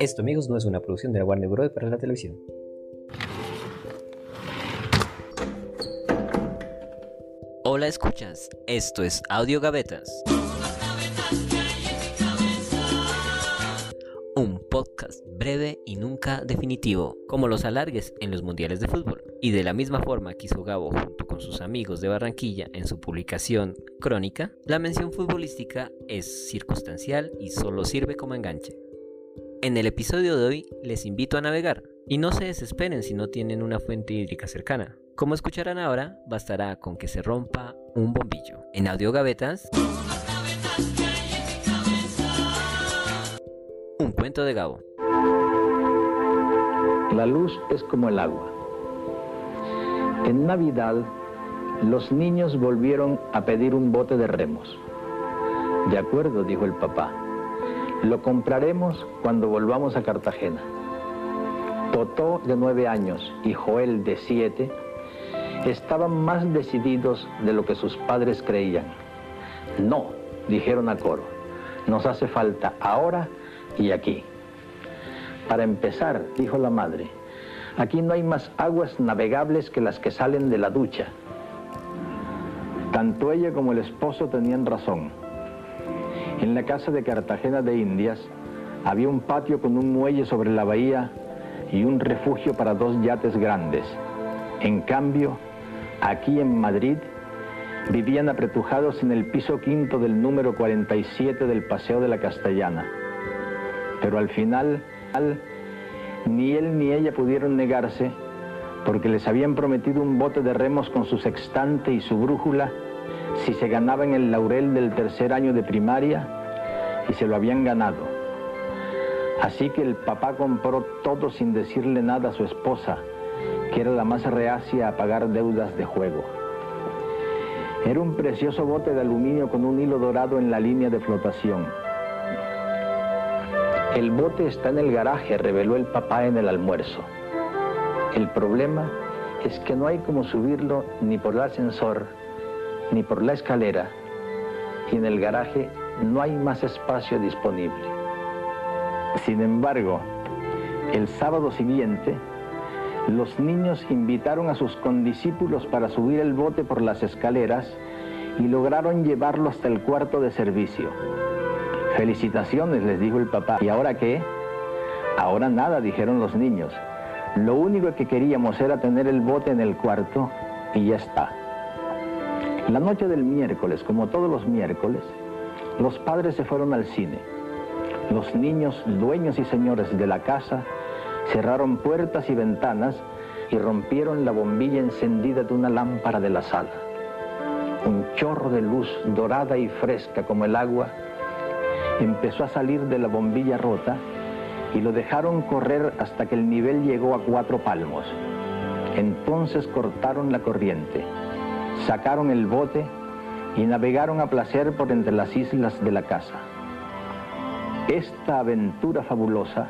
Esto, amigos, no es una producción de la Warner Bros. para la televisión. Hola, escuchas. Esto es Audio Gavetas. Un podcast breve y nunca definitivo, como los alargues en los mundiales de fútbol. Y de la misma forma que hizo Gabo junto con sus amigos de Barranquilla en su publicación Crónica, la mención futbolística es circunstancial y solo sirve como enganche. En el episodio de hoy les invito a navegar y no se desesperen si no tienen una fuente hídrica cercana. Como escucharán ahora, bastará con que se rompa un bombillo. En Audio Gavetas, un cuento de Gabo. La luz es como el agua. En Navidad, los niños volvieron a pedir un bote de remos. De acuerdo, dijo el papá. Lo compraremos cuando volvamos a Cartagena. Totó, de nueve años, y Joel, de siete, estaban más decididos de lo que sus padres creían. No, dijeron a coro, nos hace falta ahora y aquí. Para empezar, dijo la madre, aquí no hay más aguas navegables que las que salen de la ducha. Tanto ella como el esposo tenían razón. En la casa de Cartagena de Indias había un patio con un muelle sobre la bahía y un refugio para dos yates grandes. En cambio, aquí en Madrid vivían apretujados en el piso quinto del número 47 del Paseo de la Castellana. Pero al final, ni él ni ella pudieron negarse porque les habían prometido un bote de remos con su sextante y su brújula si se ganaban el laurel del tercer año de primaria y se lo habían ganado. Así que el papá compró todo sin decirle nada a su esposa, que era la más reacia a pagar deudas de juego. Era un precioso bote de aluminio con un hilo dorado en la línea de flotación. El bote está en el garaje, reveló el papá en el almuerzo. El problema es que no hay como subirlo ni por el ascensor, ni por la escalera, y en el garaje no hay más espacio disponible. Sin embargo, el sábado siguiente, los niños invitaron a sus condiscípulos para subir el bote por las escaleras y lograron llevarlo hasta el cuarto de servicio. Felicitaciones, les dijo el papá. ¿Y ahora qué? Ahora nada, dijeron los niños. Lo único que queríamos era tener el bote en el cuarto y ya está. La noche del miércoles, como todos los miércoles, los padres se fueron al cine. Los niños, dueños y señores de la casa, cerraron puertas y ventanas y rompieron la bombilla encendida de una lámpara de la sala. Un chorro de luz dorada y fresca como el agua empezó a salir de la bombilla rota y lo dejaron correr hasta que el nivel llegó a cuatro palmos. Entonces cortaron la corriente sacaron el bote y navegaron a placer por entre las islas de la casa. Esta aventura fabulosa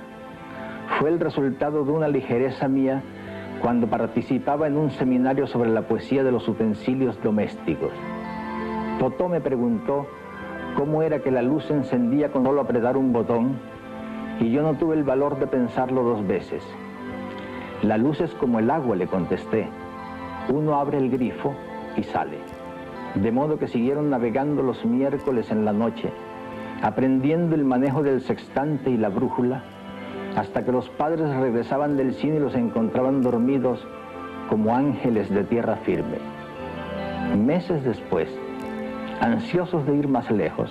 fue el resultado de una ligereza mía cuando participaba en un seminario sobre la poesía de los utensilios domésticos. Totó me preguntó cómo era que la luz se encendía con solo apretar un botón y yo no tuve el valor de pensarlo dos veces. La luz es como el agua, le contesté. Uno abre el grifo y sale. De modo que siguieron navegando los miércoles en la noche, aprendiendo el manejo del sextante y la brújula, hasta que los padres regresaban del cine y los encontraban dormidos como ángeles de tierra firme. Meses después, ansiosos de ir más lejos,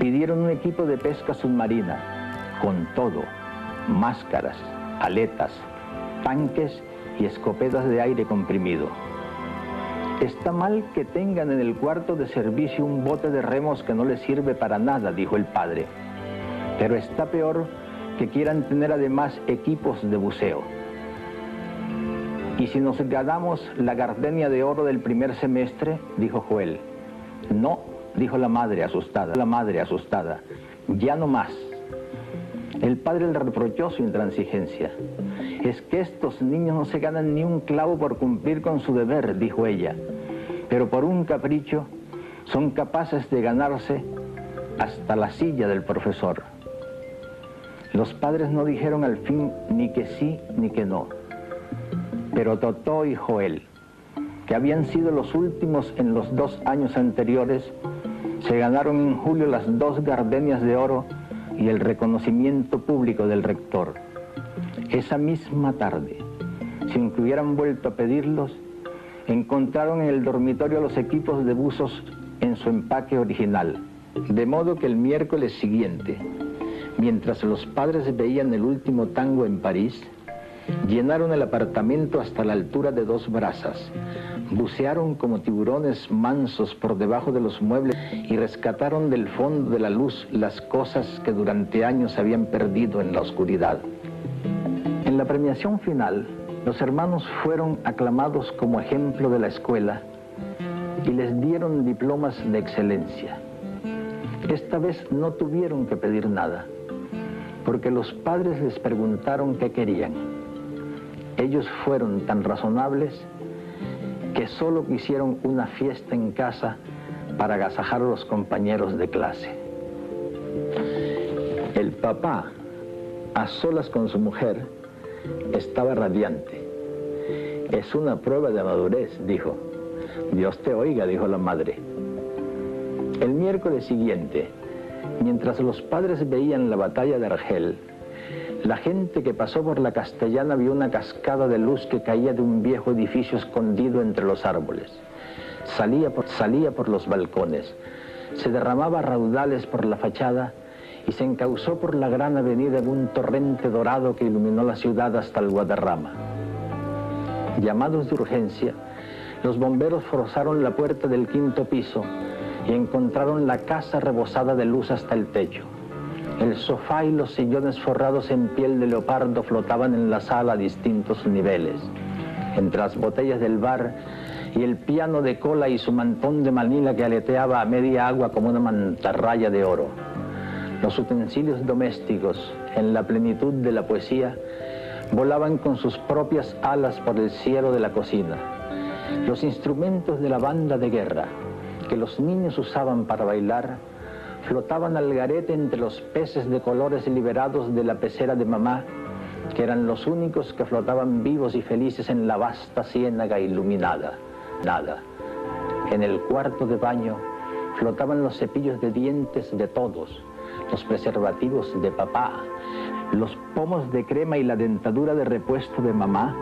pidieron un equipo de pesca submarina, con todo, máscaras, aletas, tanques y escopetas de aire comprimido. Está mal que tengan en el cuarto de servicio un bote de remos que no les sirve para nada, dijo el padre. Pero está peor que quieran tener además equipos de buceo. ¿Y si nos ganamos la gardenia de oro del primer semestre? dijo Joel. No, dijo la madre asustada. La madre asustada. Ya no más. El padre le reprochó su intransigencia. Es que estos niños no se ganan ni un clavo por cumplir con su deber, dijo ella, pero por un capricho son capaces de ganarse hasta la silla del profesor. Los padres no dijeron al fin ni que sí ni que no. Pero Totó y Joel, que habían sido los últimos en los dos años anteriores, se ganaron en julio las dos gardenias de oro y el reconocimiento público del rector. Esa misma tarde, sin que hubieran vuelto a pedirlos, encontraron en el dormitorio los equipos de buzos en su empaque original, de modo que el miércoles siguiente, mientras los padres veían el último tango en París, llenaron el apartamento hasta la altura de dos brazas, bucearon como tiburones mansos por debajo de los muebles y rescataron del fondo de la luz las cosas que durante años habían perdido en la oscuridad. En la premiación final, los hermanos fueron aclamados como ejemplo de la escuela y les dieron diplomas de excelencia. Esta vez no tuvieron que pedir nada, porque los padres les preguntaron qué querían. Ellos fueron tan razonables que solo quisieron una fiesta en casa para agasajar a los compañeros de clase. El papá, a solas con su mujer, estaba radiante. Es una prueba de madurez, dijo. Dios te oiga, dijo la madre. El miércoles siguiente, mientras los padres veían la batalla de Argel, la gente que pasó por la castellana vio una cascada de luz que caía de un viejo edificio escondido entre los árboles. Salía por, salía por los balcones, se derramaba raudales por la fachada y se encauzó por la gran avenida en un torrente dorado que iluminó la ciudad hasta el Guadarrama. Llamados de urgencia, los bomberos forzaron la puerta del quinto piso y encontraron la casa rebosada de luz hasta el techo. El sofá y los sillones forrados en piel de leopardo flotaban en la sala a distintos niveles. Entre las botellas del bar y el piano de cola y su mantón de manila que aleteaba a media agua como una mantarraya de oro. Los utensilios domésticos, en la plenitud de la poesía, volaban con sus propias alas por el cielo de la cocina. Los instrumentos de la banda de guerra, que los niños usaban para bailar, flotaban al garete entre los peces de colores liberados de la pecera de mamá, que eran los únicos que flotaban vivos y felices en la vasta ciénaga iluminada. Nada. En el cuarto de baño flotaban los cepillos de dientes de todos, los preservativos de papá, los pomos de crema y la dentadura de repuesto de mamá,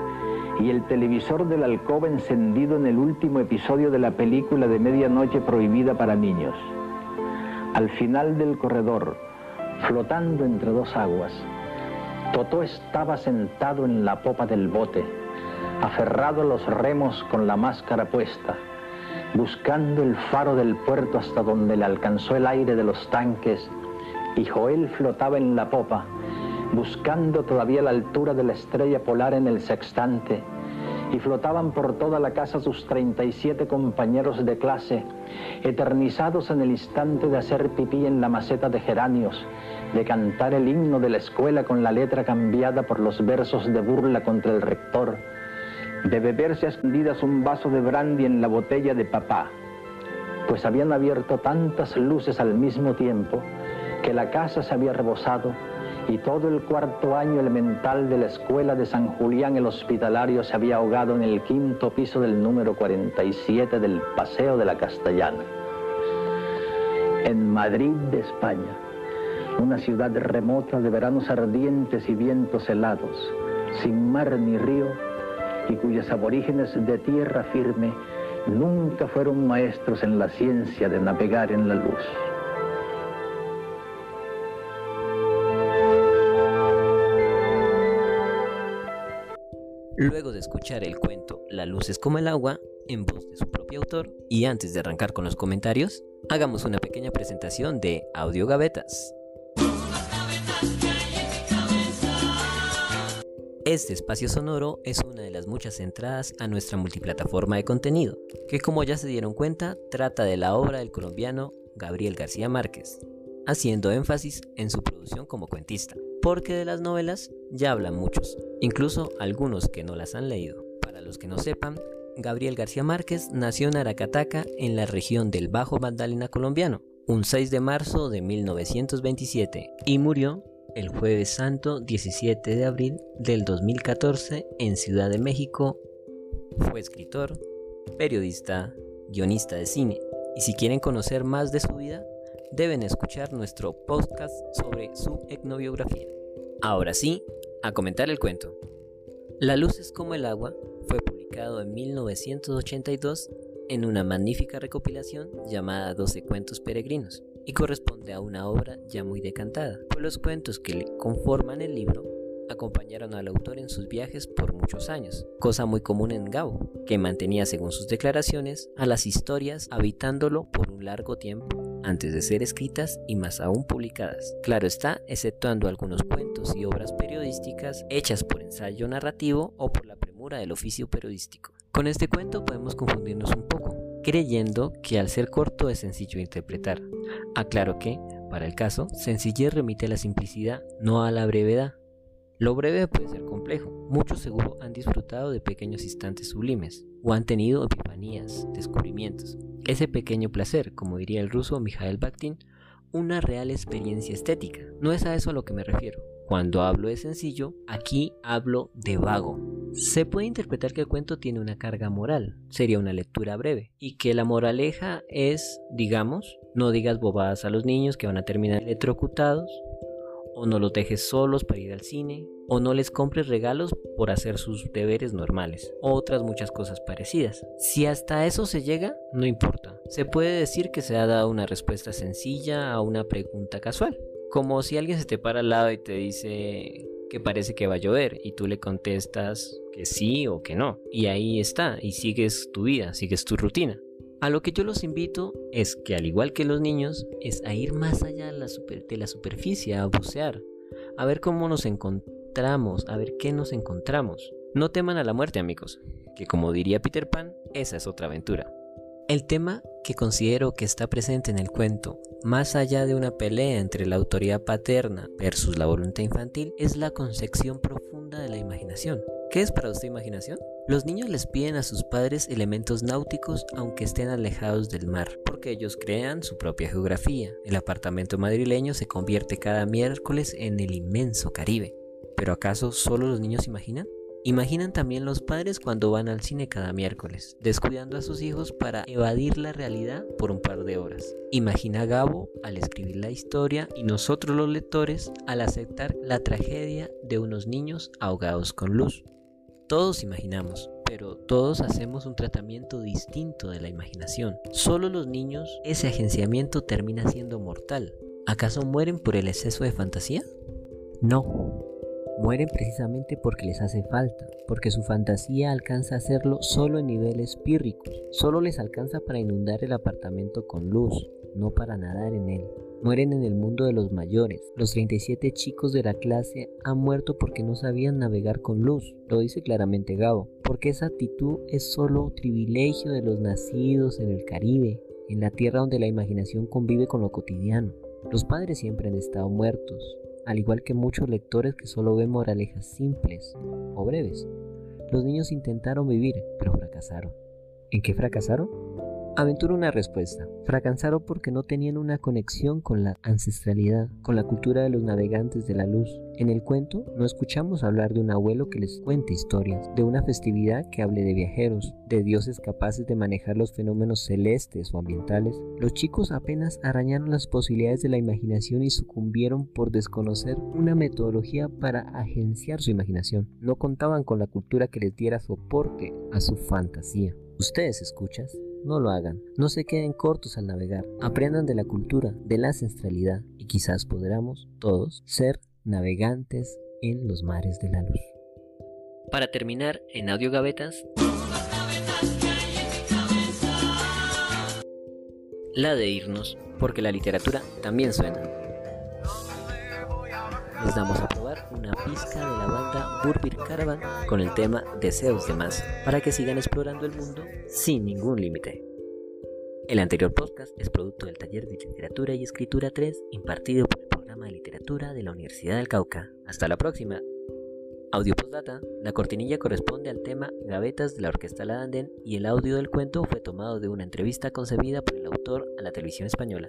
y el televisor de la alcoba encendido en el último episodio de la película de medianoche prohibida para niños. Al final del corredor, flotando entre dos aguas, Totó estaba sentado en la popa del bote, aferrado a los remos con la máscara puesta, buscando el faro del puerto hasta donde le alcanzó el aire de los tanques, y Joel flotaba en la popa, buscando todavía la altura de la estrella polar en el sextante, y flotaban por toda la casa sus 37 compañeros de clase, eternizados en el instante de hacer pipí en la maceta de geranios, de cantar el himno de la escuela con la letra cambiada por los versos de burla contra el rector, de beberse a escondidas un vaso de brandy en la botella de papá, pues habían abierto tantas luces al mismo tiempo que la casa se había rebosado y todo el cuarto año elemental de la escuela de San Julián el Hospitalario se había ahogado en el quinto piso del número 47 del Paseo de la Castellana. En Madrid de España, una ciudad remota de veranos ardientes y vientos helados, sin mar ni río, y cuyos aborígenes de tierra firme nunca fueron maestros en la ciencia de navegar en la luz. Luego de escuchar el cuento La luz es como el agua, en voz de su propio autor, y antes de arrancar con los comentarios, hagamos una pequeña presentación de Audio Gavetas. Este espacio sonoro es una de las muchas entradas a nuestra multiplataforma de contenido, que como ya se dieron cuenta, trata de la obra del colombiano Gabriel García Márquez, haciendo énfasis en su producción como cuentista porque de las novelas ya hablan muchos, incluso algunos que no las han leído. Para los que no sepan, Gabriel García Márquez nació en Aracataca, en la región del Bajo Magdalena colombiano, un 6 de marzo de 1927 y murió el jueves santo 17 de abril del 2014 en Ciudad de México. Fue escritor, periodista, guionista de cine y si quieren conocer más de su vida, deben escuchar nuestro podcast sobre su etnobiografía. Ahora sí, a comentar el cuento. La luz es como el agua fue publicado en 1982 en una magnífica recopilación llamada 12 cuentos peregrinos y corresponde a una obra ya muy decantada, pues los cuentos que le conforman el libro acompañaron al autor en sus viajes por muchos años, cosa muy común en Gabo, que mantenía según sus declaraciones a las historias habitándolo por un largo tiempo antes de ser escritas y más aún publicadas. Claro está, exceptuando algunos cuentos y obras periodísticas hechas por ensayo narrativo o por la premura del oficio periodístico. Con este cuento podemos confundirnos un poco, creyendo que al ser corto es sencillo interpretar. Aclaro que, para el caso, sencillez remite a la simplicidad, no a la brevedad. Lo breve puede ser complejo. Muchos seguro han disfrutado de pequeños instantes sublimes o han tenido epifanías, descubrimientos. Ese pequeño placer, como diría el ruso Mikhail Bakhtin, una real experiencia estética. No es a eso a lo que me refiero. Cuando hablo de sencillo, aquí hablo de vago. Se puede interpretar que el cuento tiene una carga moral, sería una lectura breve, y que la moraleja es, digamos, no digas bobadas a los niños que van a terminar electrocutados, o no los dejes solos para ir al cine, o no les compres regalos por hacer sus deberes normales, o otras muchas cosas parecidas. Si hasta eso se llega, no importa. Se puede decir que se ha dado una respuesta sencilla a una pregunta casual, como si alguien se te para al lado y te dice que parece que va a llover y tú le contestas que sí o que no. Y ahí está, y sigues tu vida, sigues tu rutina. A lo que yo los invito es que al igual que los niños, es a ir más allá de la, superficie, a bucear, a ver cómo nos encontramos, a ver qué nos encontramos. No teman a la muerte amigos, que como diría Peter Pan, esa es otra aventura. El tema que considero que está presente en el cuento, más allá de una pelea entre la autoridad paterna versus la voluntad infantil, es la concepción profunda de la imaginación. ¿Qué es para usted imaginación? Los niños les piden a sus padres elementos náuticos aunque estén alejados del mar, porque ellos crean su propia geografía. El apartamento madrileño se convierte cada miércoles en el inmenso Caribe. ¿Pero acaso solo los niños imaginan? Imaginan también los padres cuando van al cine cada miércoles, descuidando a sus hijos para evadir la realidad por un par de horas. Imagina Gabo al escribir la historia y nosotros los lectores al aceptar la tragedia de unos niños ahogados con luz. Todos imaginamos, pero todos hacemos un tratamiento distinto de la imaginación. Solo los niños, ese agenciamiento termina siendo mortal. ¿Acaso mueren por el exceso de fantasía? No. Mueren precisamente porque les hace falta, porque su fantasía alcanza a hacerlo solo en niveles pírricos, solo les alcanza para inundar el apartamento con luz, no para nadar en él. Mueren en el mundo de los mayores. Los 37 chicos de la clase han muerto porque no sabían navegar con luz. Lo dice claramente Gabo. Porque esa actitud es solo privilegio de los nacidos en el Caribe, en la tierra donde la imaginación convive con lo cotidiano. Los padres siempre han estado muertos, al igual que muchos lectores que solo ven moralejas simples o breves. Los niños intentaron vivir, pero fracasaron. ¿En qué fracasaron? Aventura una respuesta. Fracasaron porque no tenían una conexión con la ancestralidad, con la cultura de los navegantes de la luz. En el cuento no escuchamos hablar de un abuelo que les cuente historias, de una festividad que hable de viajeros, de dioses capaces de manejar los fenómenos celestes o ambientales. Los chicos apenas arañaron las posibilidades de la imaginación y sucumbieron por desconocer una metodología para agenciar su imaginación. No contaban con la cultura que les diera soporte a su fantasía. Ustedes escuchas no lo hagan. No se queden cortos al navegar. Aprendan de la cultura, de la ancestralidad y quizás podamos todos ser navegantes en los mares de la luz. Para terminar, en audio gavetas, la de irnos, porque la literatura también suena. Les damos a probar una pizca de la banda Burbir Caravan con el tema Deseos de Más, para que sigan explorando el mundo sin ningún límite. El anterior podcast es producto del taller de literatura y escritura 3 impartido por el programa de literatura de la Universidad del Cauca. Hasta la próxima. Audio postdata, la cortinilla corresponde al tema Gavetas de la Orquesta La Andén y el audio del cuento fue tomado de una entrevista concebida por el autor a la televisión española.